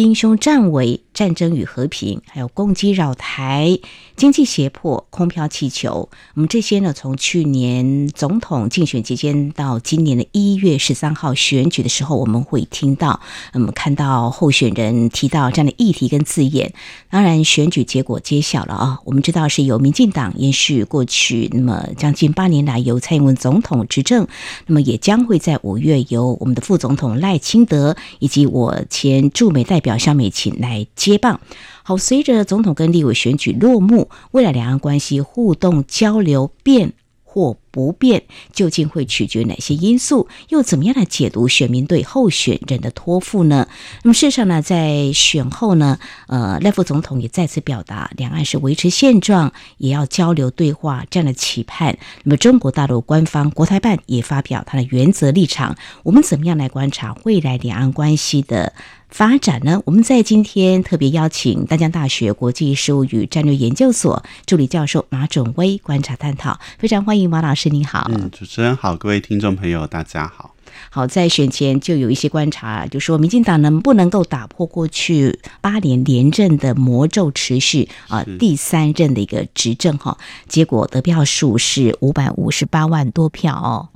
兵凶战危、战争与和平，还有攻击扰台、经济胁迫、空飘气球，我们这些呢，从去年总统竞选期间到今年的一月十三号选举的时候，我们会听到，我们看到候选人提到这样的议题跟字眼。当然，选举结果揭晓了啊，我们知道是由民进党延续过去那么将近八年来由蔡英文总统执政，那么也将会在五月由我们的副总统赖清德以及我前驻美代表。萧美琴来接棒。好，随着总统跟立委选举落幕，未来两岸关系互动交流变或不变，究竟会取决哪些因素？又怎么样来解读选民对候选人的托付呢？那么事实上呢，在选后呢，呃，赖副总统也再次表达，两岸是维持现状，也要交流对话这样的期盼。那么中国大陆官方国台办也发表他的原则立场。我们怎么样来观察未来两岸关系的发展呢？我们在今天特别邀请淡江大学国际事务与战略研究所助理教授马准威观察探讨，非常欢迎马老师，你好。嗯，主持人好，各位听众朋友，大家好。好，在选前就有一些观察，就说民进党能不能够打破过去八年连任的魔咒，持续啊第三任的一个执政哈？结果得票数是五百五十八万多票哦。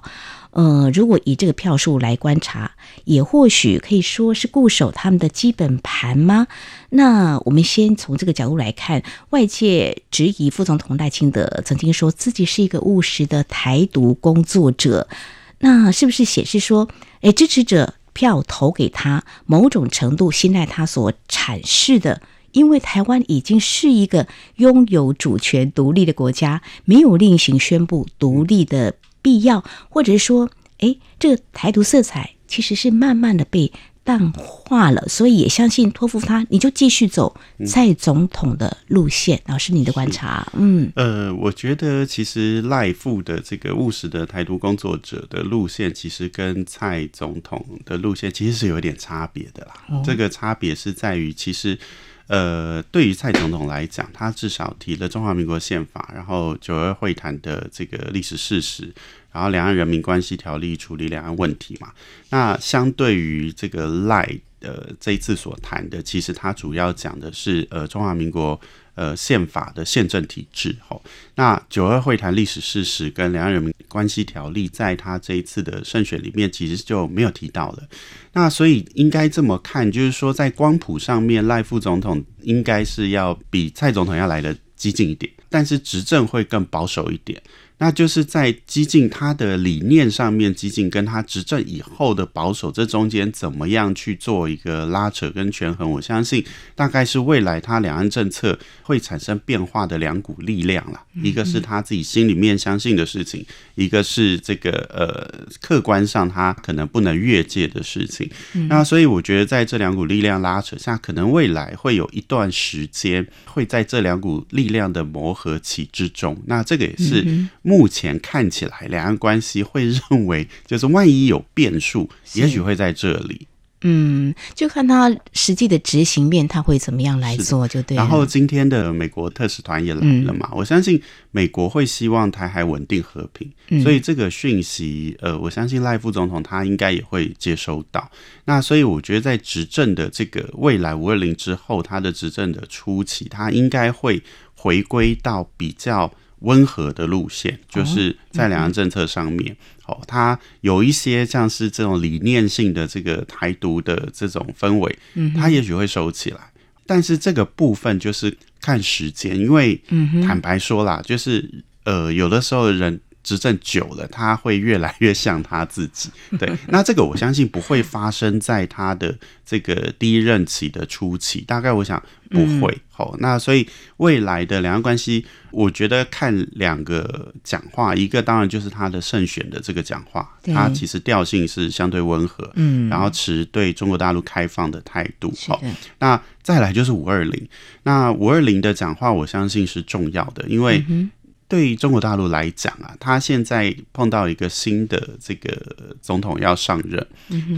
呃，如果以这个票数来观察，也或许可以说是固守他们的基本盘吗？那我们先从这个角度来看，外界质疑副总统赖清德曾经说自己是一个务实的台独工作者，那是不是显示说，哎，支持者票投给他，某种程度信赖他所阐释的？因为台湾已经是一个拥有主权独立的国家，没有另行宣布独立的。必要，或者是说，哎，这个台独色彩其实是慢慢的被淡化了，所以也相信托付他，你就继续走蔡总统的路线。老师，你的观察，嗯，呃，我觉得其实赖副的这个务实的台独工作者的路线，其实跟蔡总统的路线其实是有点差别的啦。哦、这个差别是在于，其实。呃，对于蔡总统来讲，他至少提了中华民国宪法，然后九二会谈的这个历史事实，然后两岸人民关系条例处理两岸问题嘛。那相对于这个赖呃这一次所谈的，其实他主要讲的是呃中华民国。呃，宪法的宪政体制，吼，那九二会谈历史事实跟两岸人民关系条例，在他这一次的胜选里面，其实就没有提到了。那所以应该这么看，就是说，在光谱上面，赖副总统应该是要比蔡总统要来得激进一点，但是执政会更保守一点。那就是在激进他的理念上面，激进跟他执政以后的保守，这中间怎么样去做一个拉扯跟权衡？我相信大概是未来他两岸政策会产生变化的两股力量了。一个是他自己心里面相信的事情，一个是这个呃客观上他可能不能越界的事情。那所以我觉得在这两股力量拉扯下，可能未来会有一段时间会在这两股力量的磨合期之中。那这个也是。目前看起来，两岸关系会认为，就是万一有变数，也许会在这里。嗯，就看他实际的执行面，他会怎么样来做，就对。然后今天的美国特使团也来了嘛，嗯、我相信美国会希望台海稳定和平，嗯、所以这个讯息，呃，我相信赖副总统他应该也会接收到。那所以我觉得，在执政的这个未来五二零之后，他的执政的初期，他应该会回归到比较。温和的路线，就是在两岸政策上面，哦，它有一些像是这种理念性的这个台独的这种氛围，它也许会收起来，但是这个部分就是看时间，因为坦白说啦，就是呃，有的时候人。执政久了，他会越来越像他自己。对，那这个我相信不会发生在他的这个第一任期的初期，大概我想不会。好、嗯，那所以未来的两岸关系，我觉得看两个讲话，一个当然就是他的胜选的这个讲话，他其实调性是相对温和，嗯，然后持对中国大陆开放的态度。好，那再来就是五二零，那五二零的讲话，我相信是重要的，因为。对于中国大陆来讲啊，他现在碰到一个新的这个总统要上任，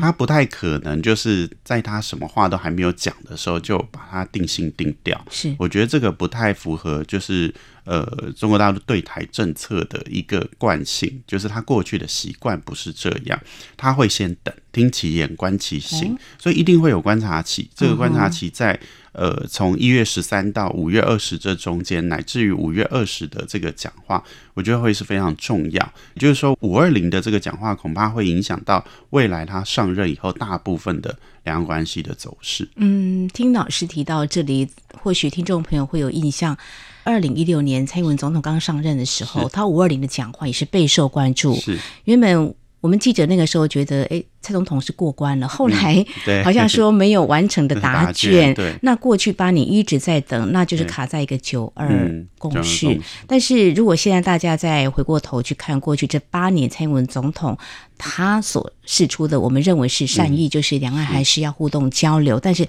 他不太可能就是在他什么话都还没有讲的时候就把他定性定掉。是，我觉得这个不太符合，就是呃中国大陆对台政策的一个惯性，就是他过去的习惯不是这样，他会先等，听其言，观其行，所以一定会有观察期。这个观察期在。呃，从一月十三到五月二十这中间，乃至于五月二十的这个讲话，我觉得会是非常重要。也就是说，五二零的这个讲话，恐怕会影响到未来他上任以后大部分的两岸关系的走势。嗯，听老师提到这里，或许听众朋友会有印象，二零一六年蔡英文总统刚上任的时候，他五二零的讲话也是备受关注。是原本。我们记者那个时候觉得，哎，蔡总统是过关了。后来好像说没有完成的答卷。那过去八年一直在等，那就是卡在一个九二共识。嗯、但是如果现在大家再回过头去看过去这八年，蔡英文总统他所释出的，我们认为是善意，就是两岸还是要互动交流，但是。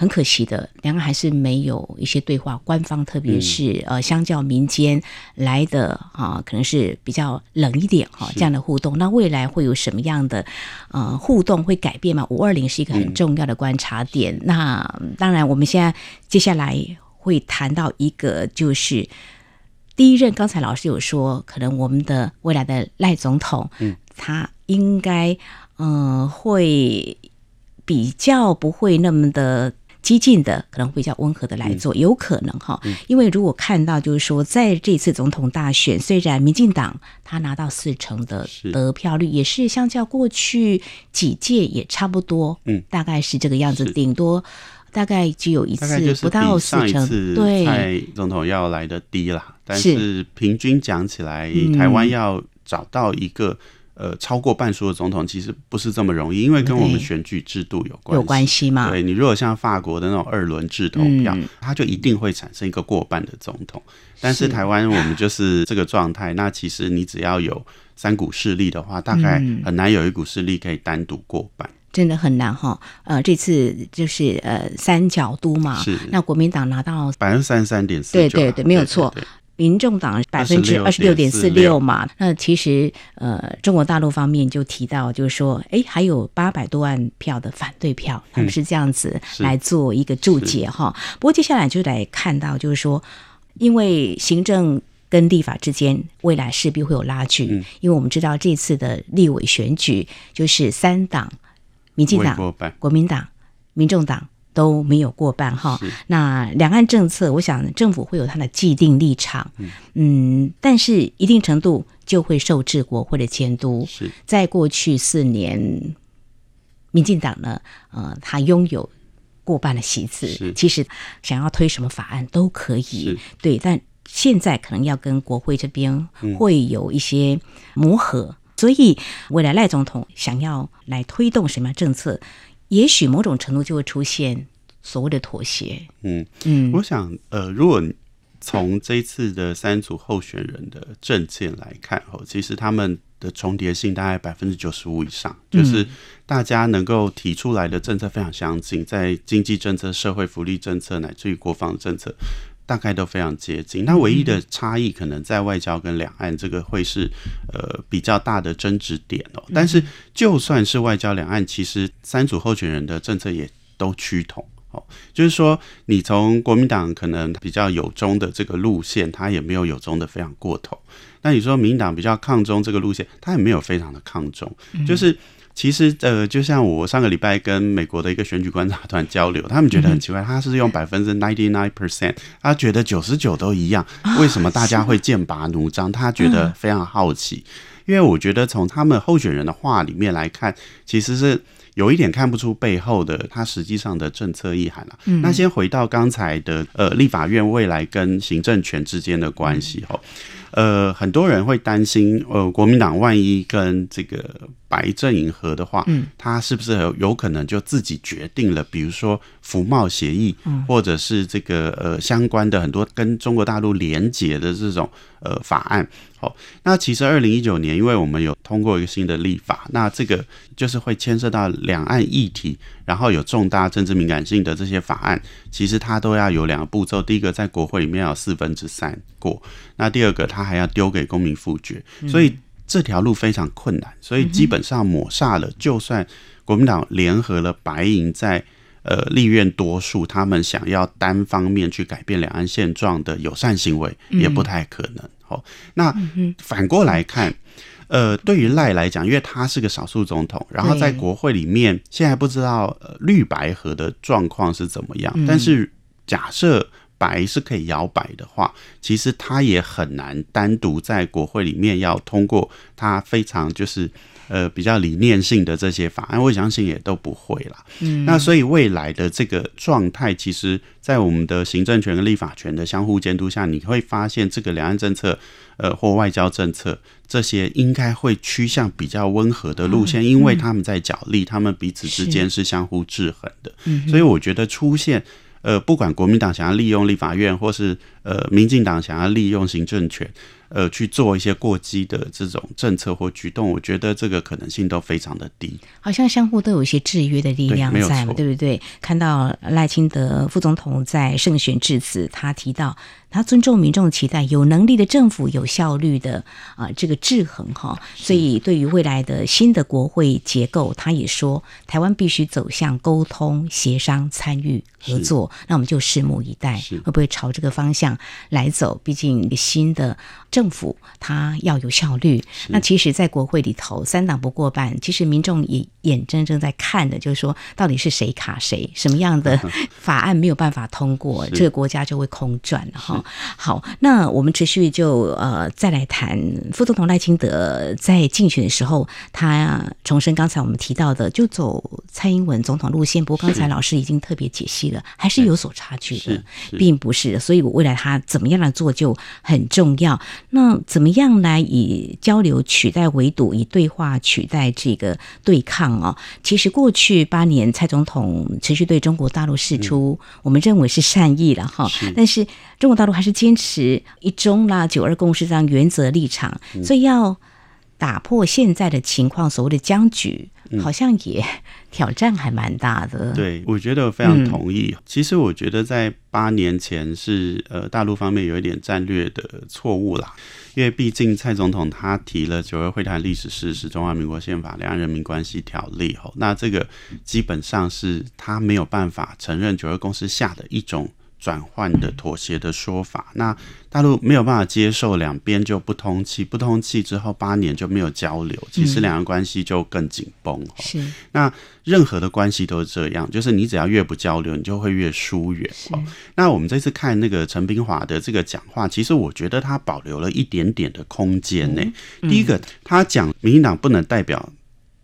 很可惜的，两岸还是没有一些对话。官方特别是、嗯、呃，相较民间来的啊，可能是比较冷一点哈、啊，这样的互动。那未来会有什么样的呃互动会改变吗？五二零是一个很重要的观察点。嗯、那当然，我们现在接下来会谈到一个，就是第一任。刚才老师有说，可能我们的未来的赖总统，嗯，他应该嗯、呃、会比较不会那么的。激进的可能会比较温和的来做，有可能哈，因为如果看到就是说，在这次总统大选，虽然民进党他拿到四成的得票率，也是相较过去几届也差不多，嗯，大概是这个样子，顶多大概只有一次不到四成，对，蔡总统要来的低啦，但是。平均讲起来，台湾要找到一个。呃，超过半数的总统其实不是这么容易，因为跟我们选举制度有关系。有关系吗？对，你如果像法国的那种二轮制投票，嗯，它就一定会产生一个过半的总统。但是台湾我们就是这个状态，那其实你只要有三股势力的话，大概很难有一股势力可以单独过半。真的很难哈。呃，这次就是呃三角都嘛，是那国民党拿到百分之三十三点四，对对对，没有错。对对对民众党百分之二十六点四六嘛，那其实呃，中国大陆方面就提到，就是说，哎，还有八百多万票的反对票，他们是这样子来做一个注解哈。不过接下来就来看到，就是说，因为行政跟立法之间未来势必会有拉锯，因为我们知道这次的立委选举就是三党，民进党、国民党、民众党。都没有过半哈，那两岸政策，我想政府会有它的既定立场，嗯，但是一定程度就会受制国会的监督。是，在过去四年，民进党呢，呃，他拥有过半的席次，其实想要推什么法案都可以，对，但现在可能要跟国会这边会有一些磨合，所以未来赖总统想要来推动什么样政策？也许某种程度就会出现所谓的妥协。嗯嗯，我想，呃，如果从这一次的三组候选人的政见来看，哦，其实他们的重叠性大概百分之九十五以上，就是大家能够提出来的政策非常相近，在经济政策、社会福利政策乃至于国防政策。大概都非常接近，那唯一的差异可能在外交跟两岸，这个会是呃比较大的争执点哦。但是就算是外交两岸，其实三组候选人的政策也都趋同哦。就是说，你从国民党可能比较有中的这个路线，他也没有有中的非常过头；那你说民党比较抗中这个路线，他也没有非常的抗中，就是。其实，呃，就像我上个礼拜跟美国的一个选举观察团交流，他们觉得很奇怪，他是用百分之 ninety nine percent，他觉得九十九都一样，为什么大家会剑拔弩张？他觉得非常好奇，因为我觉得从他们候选人的话里面来看，其实是有一点看不出背后的他实际上的政策意涵了。那先回到刚才的，呃，立法院未来跟行政权之间的关系，呃，很多人会担心，呃，国民党万一跟这个白阵营合的话，嗯，他是不是有有可能就自己决定了？比如说服贸协议，嗯，或者是这个呃相关的很多跟中国大陆连结的这种呃法案。好，那其实二零一九年，因为我们有通过一个新的立法，那这个就是会牵涉到两岸议题，然后有重大政治敏感性的这些法案，其实它都要有两个步骤。第一个，在国会里面要有四分之三过，那第二个，它还要丢给公民复决，所以这条路非常困难。所以基本上抹煞了，就算国民党联合了白银在呃立院多数，他们想要单方面去改变两岸现状的友善行为，也不太可能。好，那反过来看，呃，对于赖来讲，因为他是个少数总统，然后在国会里面，现在不知道呃绿白合的状况是怎么样。但是假设白是可以摇摆的话，其实他也很难单独在国会里面要通过他非常就是。呃，比较理念性的这些法案，我相信也都不会啦。嗯，那所以未来的这个状态，其实，在我们的行政权跟立法权的相互监督下，你会发现这个两岸政策，呃，或外交政策这些，应该会趋向比较温和的路线，因为他们在角力，他们彼此之间是相互制衡的。嗯，所以我觉得出现。呃，不管国民党想要利用立法院，或是呃民进党想要利用行政权，呃去做一些过激的这种政策或举动，我觉得这个可能性都非常的低。好像相互都有一些制约的力量在嘛，对，对不对？看到赖清德副总统在胜选致辞，他提到。他尊重民众的期待，有能力的政府，有效率的啊、呃，这个制衡哈。所以，对于未来的新的国会结构，他也说，台湾必须走向沟通、协商、参与、合作。那我们就拭目以待，会不会朝这个方向来走？毕竟一个新的政府，它要有效率。那其实，在国会里头，三党不过半，其实民众也眼睁睁在看的，就是说，到底是谁卡谁，什么样的 法案没有办法通过，这个国家就会空转哈。好，那我们持续就呃再来谈副总统赖清德在竞选的时候，他重申刚才我们提到的，就走蔡英文总统路线。不过刚才老师已经特别解析了，还是有所差距的，并不是。所以我未来他怎么样来做就很重要。那怎么样来以交流取代围堵，以对话取代这个对抗哦？其实过去八年蔡总统持续对中国大陆释出，我们认为是善意了哈，但是中国大陆。还是坚持一中啦、九二共识这样原则立场，所以要打破现在的情况，所谓的僵局，好像也挑战还蛮大的。对，我觉得我非常同意。其实我觉得在八年前是呃大陆方面有一点战略的错误啦，因为毕竟蔡总统他提了九二会谈历史事实、中华民国宪法、两岸人民关系条例吼，那这个基本上是他没有办法承认九二共识下的一种。转换的妥协的说法，那大陆没有办法接受，两边就不通气，不通气之后八年就没有交流，其实两个关系就更紧绷。是，那任何的关系都是这样，就是你只要越不交流，你就会越疏远。那我们这次看那个陈炳华的这个讲话，其实我觉得他保留了一点点的空间呢。第一个，他讲民进党不能代表。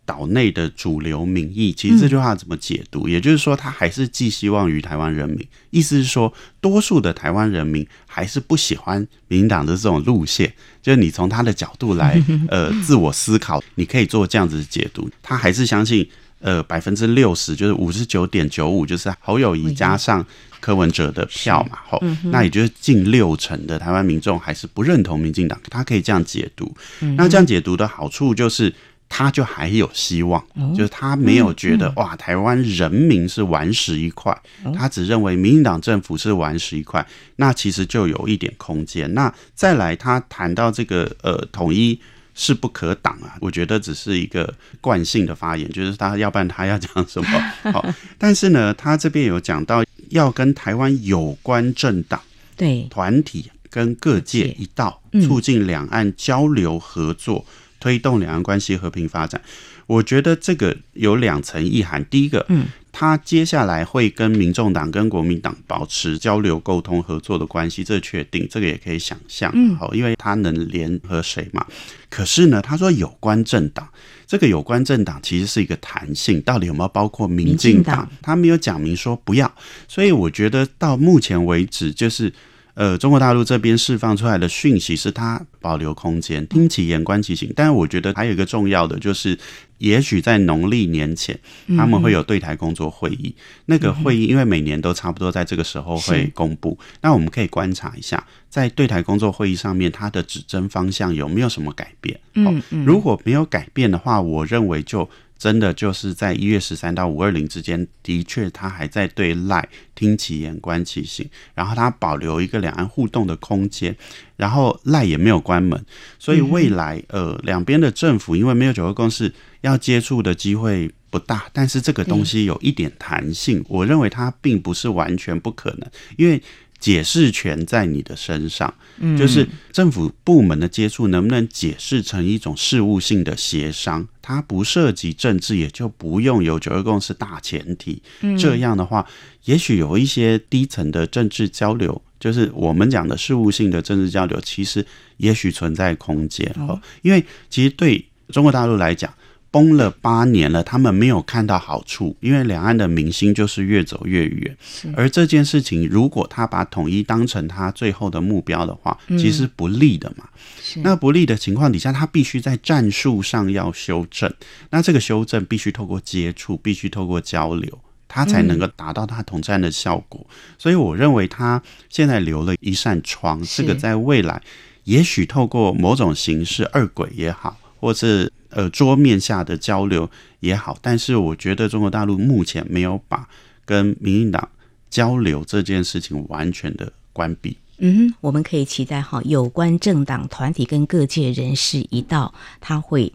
岛内的主流民意，其实这句话怎么解读？嗯、也就是说，他还是寄希望于台湾人民。意思是说，多数的台湾人民还是不喜欢民进党的这种路线。就是你从他的角度来，呃，自我思考，你可以做这样子的解读。他还是相信，呃，百分之六十，就是五十九点九五，就是侯友宜加上柯文哲的票嘛，吼，那也就是近六成的台湾民众还是不认同民进党。他可以这样解读。那这样解读的好处就是。他就还有希望，就是他没有觉得哇，台湾人民是顽石一块，他只认为民进党政府是顽石一块，那其实就有一点空间。那再来，他谈到这个呃统一势不可挡啊，我觉得只是一个惯性的发言，就是他要不然他要讲什么 好，但是呢，他这边有讲到要跟台湾有关政党、对。团体跟各界一道，促进两岸交流合作。推动两岸关系和平发展，我觉得这个有两层意涵。第一个，嗯，他接下来会跟民众党、跟国民党保持交流、沟通、合作的关系，这确定，这个也可以想象。嗯，好，因为他能联合谁嘛？可是呢，他说有关政党，这个有关政党其实是一个弹性，到底有没有包括民进党？他没有讲明说不要，所以我觉得到目前为止就是。呃，中国大陆这边释放出来的讯息是它保留空间，听其言，观其行。但是我觉得还有一个重要的就是，也许在农历年前，他们会有对台工作会议。那个会议因为每年都差不多在这个时候会公布，那我们可以观察一下，在对台工作会议上面，它的指针方向有没有什么改变？嗯，如果没有改变的话，我认为就。真的就是在一月十三到五二零之间，的确他还在对赖听其言观其行，然后他保留一个两岸互动的空间，然后赖也没有关门，所以未来呃两边的政府因为没有九二共识，要接触的机会不大，但是这个东西有一点弹性，我认为它并不是完全不可能，因为。解释权在你的身上，就是政府部门的接触能不能解释成一种事务性的协商，它不涉及政治，也就不用有九二共识大前提。这样的话，也许有一些低层的政治交流，就是我们讲的事务性的政治交流，其实也许存在空间哦。因为其实对中国大陆来讲。封了八年了，他们没有看到好处，因为两岸的民心就是越走越远。而这件事情，如果他把统一当成他最后的目标的话，其实不利的嘛。那不利的情况底下，他必须在战术上要修正。那这个修正必须透过接触，必须透过交流，他才能够达到他统战的效果。所以，我认为他现在留了一扇窗，这个在未来，也许透过某种形式，二轨也好，或是。呃，桌面下的交流也好，但是我觉得中国大陆目前没有把跟民进党交流这件事情完全的关闭。嗯，我们可以期待哈，有关政党团体跟各界人士一道，他会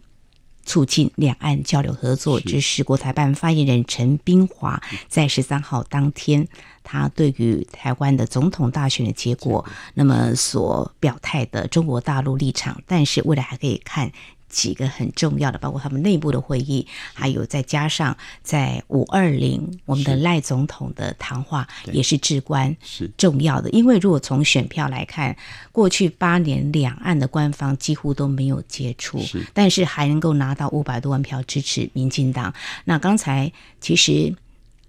促进两岸交流合作。这是国台办发言人陈斌华在十三号当天，他对于台湾的总统大选的结果，那么所表态的中国大陆立场，但是未来还可以看。几个很重要的，包括他们内部的会议，还有再加上在五二零我们的赖总统的谈话也是至关重要的。因为如果从选票来看，过去八年两岸的官方几乎都没有接触，但是还能够拿到五百多万票支持民进党。那刚才其实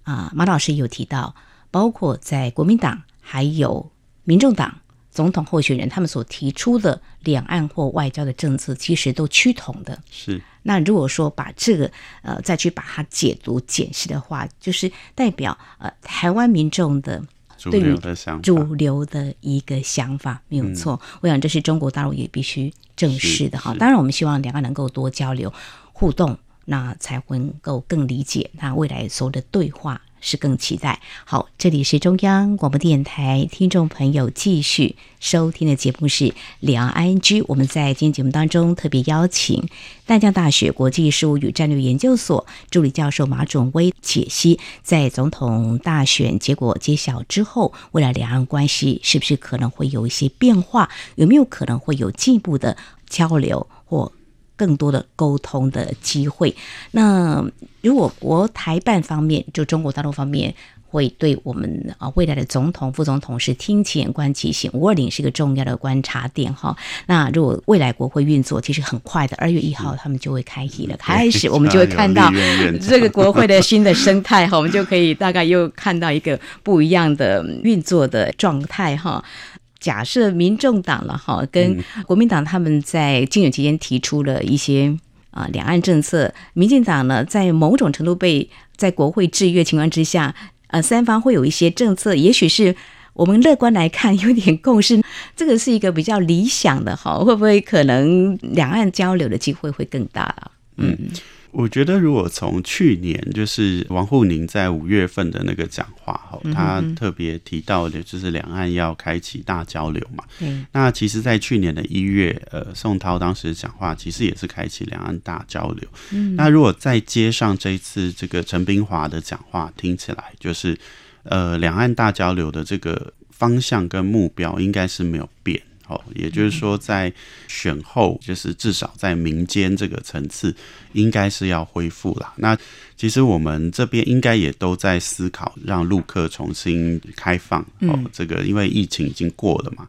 啊，马老师有提到，包括在国民党还有民众党。总统候选人他们所提出的两岸或外交的政策，其实都趋同的。是。那如果说把这个呃再去把它解读解释的话，就是代表呃台湾民众的对于主流的一个想法没有错。我想这是中国大陆也必须正视的哈。当然，我们希望两岸能够多交流互动，那才能够更理解那未来所有的对话。是更期待。好，这里是中央广播电台，听众朋友继续收听的节目是两岸 ING。我们在今天节目当中特别邀请淡江大学国际事务与战略研究所助理教授马准威解析，在总统大选结果揭晓之后，未来两岸关系是不是可能会有一些变化？有没有可能会有进一步的交流或？更多的沟通的机会。那如果国台办方面，就中国大陆方面，会对我们啊未来的总统、副总统是听其言观其行，五二零是一个重要的观察点哈。那如果未来国会运作，其实很快的，二月一号他们就会开议了，开始我们就会看到这个国会的新的生态哈，我们就可以大概又看到一个不一样的运作的状态哈。假设民众党了哈，跟国民党他们在竞选期间提出了一些啊两岸政策，民进党呢在某种程度被在国会制约情况之下，呃三方会有一些政策，也许是我们乐观来看有点共识，这个是一个比较理想的哈，会不会可能两岸交流的机会会更大了？嗯。我觉得，如果从去年就是王沪宁在五月份的那个讲话哈，他特别提到的就是两岸要开启大交流嘛。嗯，那其实，在去年的一月，呃，宋涛当时讲话其实也是开启两岸大交流。嗯，那如果再接上这一次这个陈斌华的讲话，听起来就是呃，两岸大交流的这个方向跟目标应该是没有变。哦，也就是说，在选后，就是至少在民间这个层次，应该是要恢复了。那其实我们这边应该也都在思考，让陆客重新开放。哦，这个因为疫情已经过了嘛，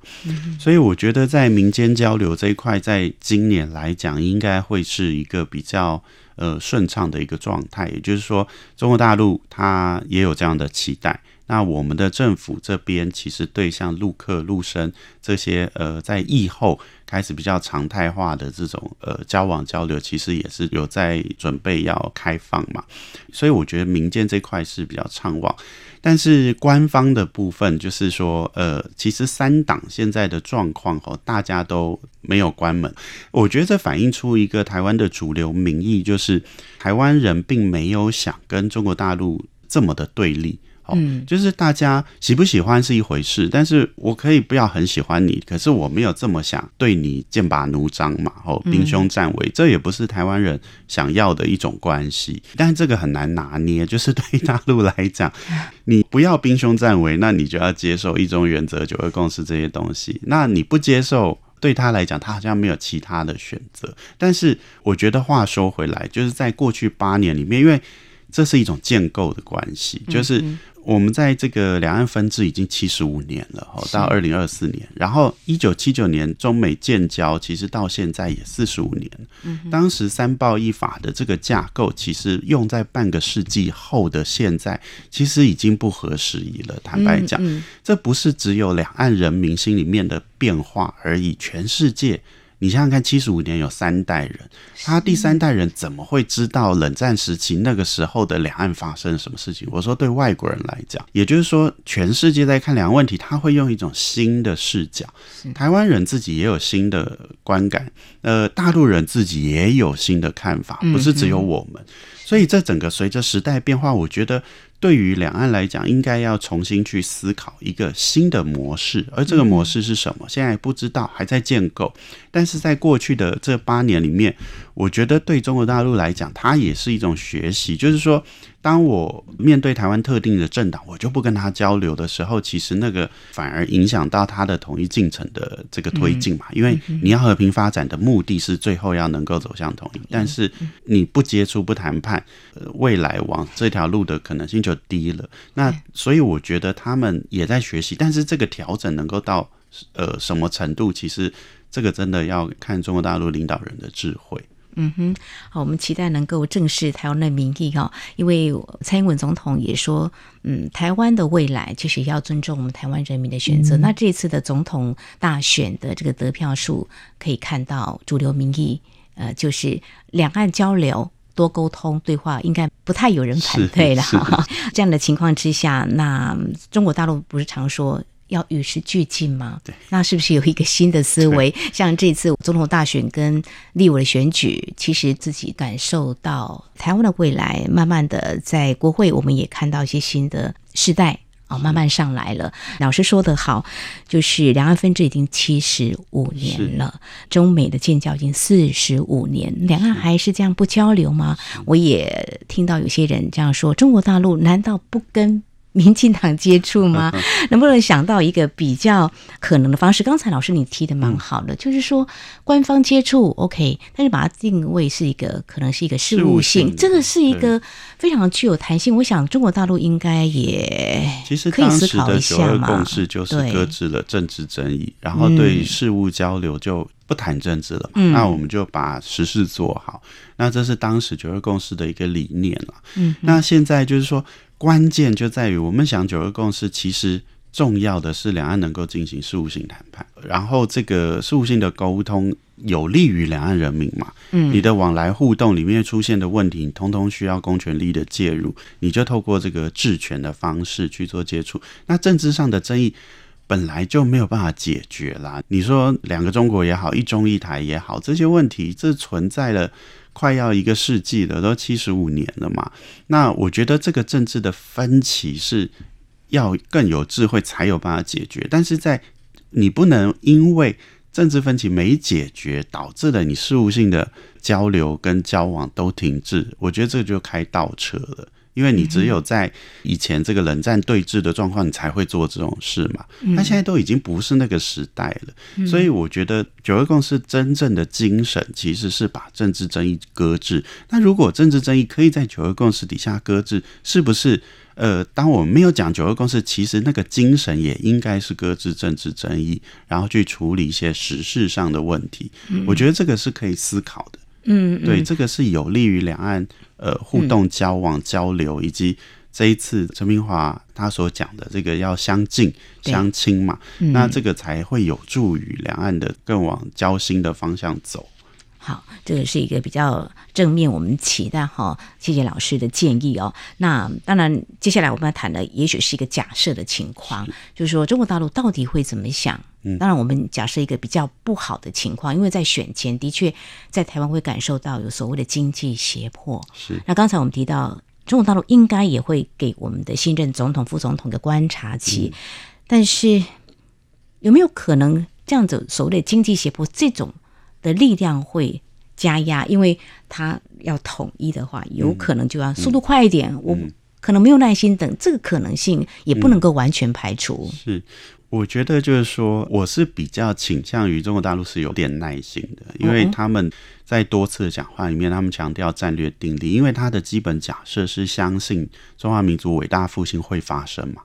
所以我觉得在民间交流这一块，在今年来讲，应该会是一个比较呃顺畅的一个状态。也就是说，中国大陆它也有这样的期待。那我们的政府这边其实对像陆客、陆生这些呃，在疫后开始比较常态化的这种呃交往交流，其实也是有在准备要开放嘛。所以我觉得民间这块是比较畅旺，但是官方的部分就是说，呃，其实三党现在的状况哦，大家都没有关门。我觉得这反映出一个台湾的主流民意，就是台湾人并没有想跟中国大陆这么的对立。嗯，就是大家喜不喜欢是一回事，但是我可以不要很喜欢你，可是我没有这么想对你剑拔弩张嘛，哦，兵凶战危，这也不是台湾人想要的一种关系。但是这个很难拿捏，就是对大陆来讲，你不要兵凶战危，那你就要接受一中原则、九二共识这些东西。那你不接受，对他来讲，他好像没有其他的选择。但是我觉得话说回来，就是在过去八年里面，因为这是一种建构的关系，就是。我们在这个两岸分治已经七十五年了，哦，到二零二四年，然后一九七九年中美建交，其实到现在也四十五年。当时三报一法的这个架构，其实用在半个世纪后的现在，其实已经不合时宜了。坦白讲，这不是只有两岸人民心里面的变化而已，全世界。你想想看，七十五年有三代人，他第三代人怎么会知道冷战时期那个时候的两岸发生什么事情？我说对外国人来讲，也就是说，全世界在看两岸问题，他会用一种新的视角。台湾人自己也有新的观感，呃，大陆人自己也有新的看法，不是只有我们。所以这整个随着时代变化，我觉得。对于两岸来讲，应该要重新去思考一个新的模式，而这个模式是什么？现在不知道，还在建构。但是在过去的这八年里面，我觉得对中国大陆来讲，它也是一种学习，就是说。当我面对台湾特定的政党，我就不跟他交流的时候，其实那个反而影响到他的统一进程的这个推进嘛。因为你要和平发展的目的是最后要能够走向统一，但是你不接触、不谈判，呃未来往这条路的可能性就低了。那所以我觉得他们也在学习，但是这个调整能够到呃什么程度，其实这个真的要看中国大陆领导人的智慧。嗯哼，好，我们期待能够正视台湾的民意哈，因为蔡英文总统也说，嗯，台湾的未来就是要尊重我们台湾人民的选择。嗯、那这次的总统大选的这个得票数，可以看到主流民意，呃，就是两岸交流、多沟通、对话，应该不太有人反对了哈。这样的情况之下，那中国大陆不是常说，要与时俱进吗？对，那是不是有一个新的思维？像这次总统大选跟立委的选举，其实自己感受到台湾的未来，慢慢的在国会，我们也看到一些新的世代啊，慢慢上来了。老师说得好，就是两岸分治已经七十五年了，中美的建交已经四十五年，两岸还是这样不交流吗？我也听到有些人这样说：中国大陆难道不跟？民进党接触吗？能不能想到一个比较可能的方式？刚才老师你提的蛮好的，就是说官方接触 OK，但是把它定位是一个可能是一个事务性，这个是一个非常具有弹性。我想中国大陆应该也其实可以思考一下嘛。共识就是搁置了政治争议，然后对事务交流就不谈政治了。嗯那我们就把实事做好。那这是当时九二共识的一个理念了。嗯，那现在就是说。关键就在于，我们想九二共识，其实重要的是两岸能够进行事务性谈判，然后这个事务性的沟通有利于两岸人民嘛。嗯，你的往来互动里面出现的问题，你通通需要公权力的介入，你就透过这个治权的方式去做接触。那政治上的争议本来就没有办法解决啦。你说两个中国也好，一中一台也好，这些问题这存在了。快要一个世纪了，都七十五年了嘛。那我觉得这个政治的分歧是要更有智慧才有办法解决。但是在你不能因为政治分歧没解决，导致了你事务性的交流跟交往都停滞。我觉得这就开倒车了。因为你只有在以前这个冷战对峙的状况，你才会做这种事嘛。那现在都已经不是那个时代了，所以我觉得九二共识真正的精神其实是把政治争议搁置。那如果政治争议可以在九二共识底下搁置，是不是？呃，当我们没有讲九二共识，其实那个精神也应该是搁置政治争议，然后去处理一些时事上的问题。我觉得这个是可以思考的。嗯，对，这个是有利于两岸呃互动、交往、交流，以及这一次陈明华他所讲的这个要相近相亲嘛，嗯、那这个才会有助于两岸的更往交心的方向走。好，这个是一个比较正面，我们期待哈。谢谢老师的建议哦。那当然，接下来我们要谈的也许是一个假设的情况，是就是说中国大陆到底会怎么想？嗯，当然我们假设一个比较不好的情况，因为在选前的确在台湾会感受到有所谓的经济胁迫。是。那刚才我们提到中国大陆应该也会给我们的新任总统、副总统的观察期，嗯、但是有没有可能这样子所谓的经济胁迫这种？的力量会加压，因为他要统一的话，有可能就要速度快一点。嗯、我可能没有耐心等，这个可能性也不能够完全排除。嗯、是，我觉得就是说，我是比较倾向于中国大陆是有点耐心的，因为他们在多次的讲话里面，他们强调战略定力，因为他的基本假设是相信中华民族伟大复兴会发生嘛。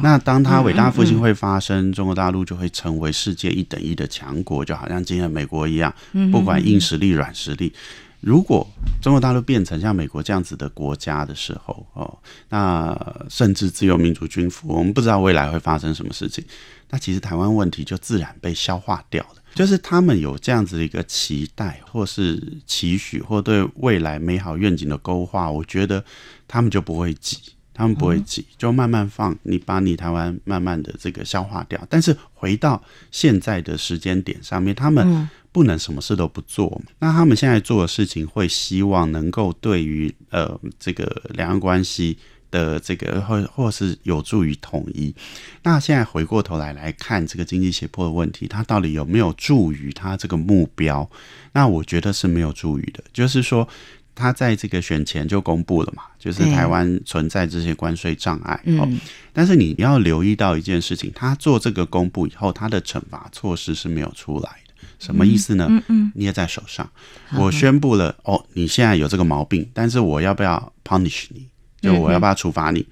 那当他伟大复兴会发生，嗯嗯嗯、中国大陆就会成为世界一等一的强国，就好像今天的美国一样，不管硬实力、软实力。如果中国大陆变成像美国这样子的国家的时候，哦，那甚至自由民主军服，我们不知道未来会发生什么事情。那其实台湾问题就自然被消化掉了。就是他们有这样子的一个期待，或是期许，或对未来美好愿景的勾画，我觉得他们就不会急。他们不会急，就慢慢放，你把你台湾慢慢的这个消化掉。但是回到现在的时间点上面，他们不能什么事都不做。那他们现在做的事情，会希望能够对于呃这个两岸关系的这个或或是有助于统一。那现在回过头来来看这个经济胁迫的问题，它到底有没有助于它这个目标？那我觉得是没有助于的，就是说。他在这个选前就公布了嘛，就是台湾存在这些关税障碍。嗯，但是你要留意到一件事情，他做这个公布以后，他的惩罚措施是没有出来的。什么意思呢？嗯嗯，捏在手上，我宣布了哦，你现在有这个毛病，但是我要不要 punish 你？就我要不要处罚你？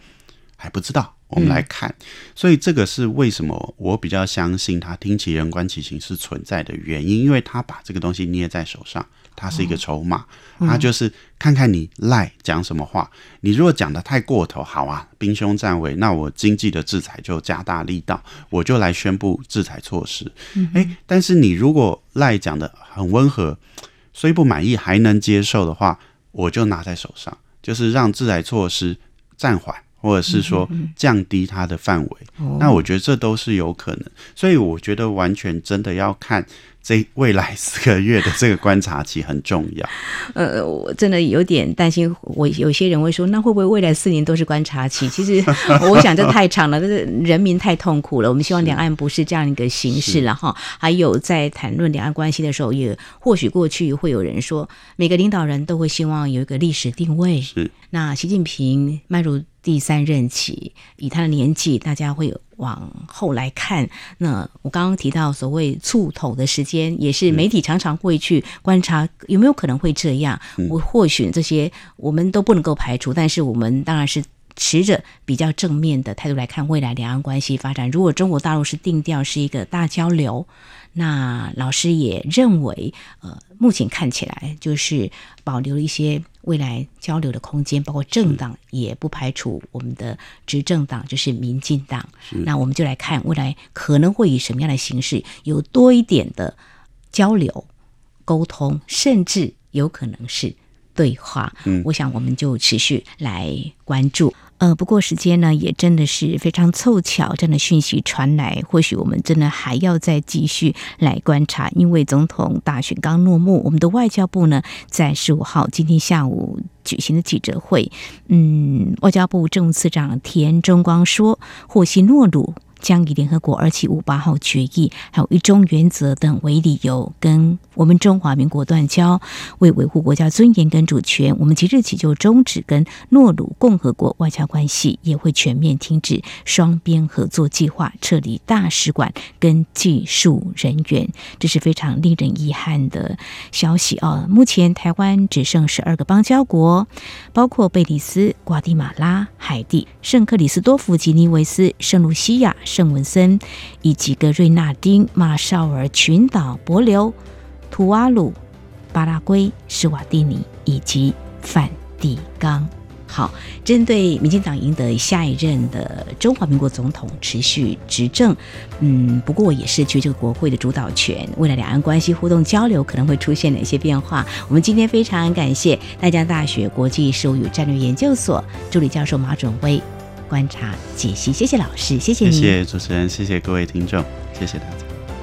还不知道，我们来看。所以这个是为什么我比较相信他听其人观其行是存在的原因，因为他把这个东西捏在手上。它是一个筹码，它就是看看你赖讲什么话。你如果讲的太过头，好啊，兵凶战危，那我经济的制裁就加大力道，我就来宣布制裁措施。诶，但是你如果赖讲的很温和，虽不满意还能接受的话，我就拿在手上，就是让制裁措施暂缓，或者是说降低它的范围。那我觉得这都是有可能，所以我觉得完全真的要看。这未来四个月的这个观察期很重要。呃，我真的有点担心。我有些人会说，那会不会未来四年都是观察期？其实 我想这太长了，这人民太痛苦了。我们希望两岸不是这样一个形式了哈。还有在谈论两岸关系的时候，也或许过去会有人说，每个领导人都会希望有一个历史定位。是。那习近平迈入第三任期，以他的年纪，大家会往后来看。那我刚刚提到所谓触头的时间，也是媒体常常会去观察有没有可能会这样。我或许这些我们都不能够排除，但是我们当然是持着比较正面的态度来看未来两岸关系发展。如果中国大陆是定调是一个大交流。那老师也认为，呃，目前看起来就是保留了一些未来交流的空间，包括政党也不排除我们的执政党就是民进党。那我们就来看未来可能会以什么样的形式有多一点的交流、沟通，甚至有可能是对话。嗯，我想我们就持续来关注。呃，不过时间呢也真的是非常凑巧，这样的讯息传来，或许我们真的还要再继续来观察，因为总统大选刚落幕，我们的外交部呢在十五号今天下午举行的记者会，嗯，外交部政务次长田中光说，获悉诺鲁。将以联合国二七五八号决议，还有一中原则等为理由，跟我们中华民国断交，为维护国家尊严跟主权，我们即日起就终止跟诺鲁共和国外交关系，也会全面停止双边合作计划，撤离大使馆跟技术人员。这是非常令人遗憾的消息啊！目前台湾只剩十二个邦交国，包括贝里斯、瓜地马拉、海地、圣克里斯多夫、吉尼维斯、圣卢西亚。圣文森，以及格瑞纳丁、马绍尔群岛、帛琉、图瓦鲁、巴拉圭、施瓦蒂尼以及梵蒂冈。好，针对民进党赢得下一任的中华民国总统持续执政，嗯，不过也失去这个国会的主导权。未来两岸关系互动交流可能会出现哪些变化？我们今天非常感谢淡江大学国际事务与战略研究所助理教授马准威观察解析，谢谢老师，谢谢你，谢谢主持人，谢谢各位听众，谢谢大家。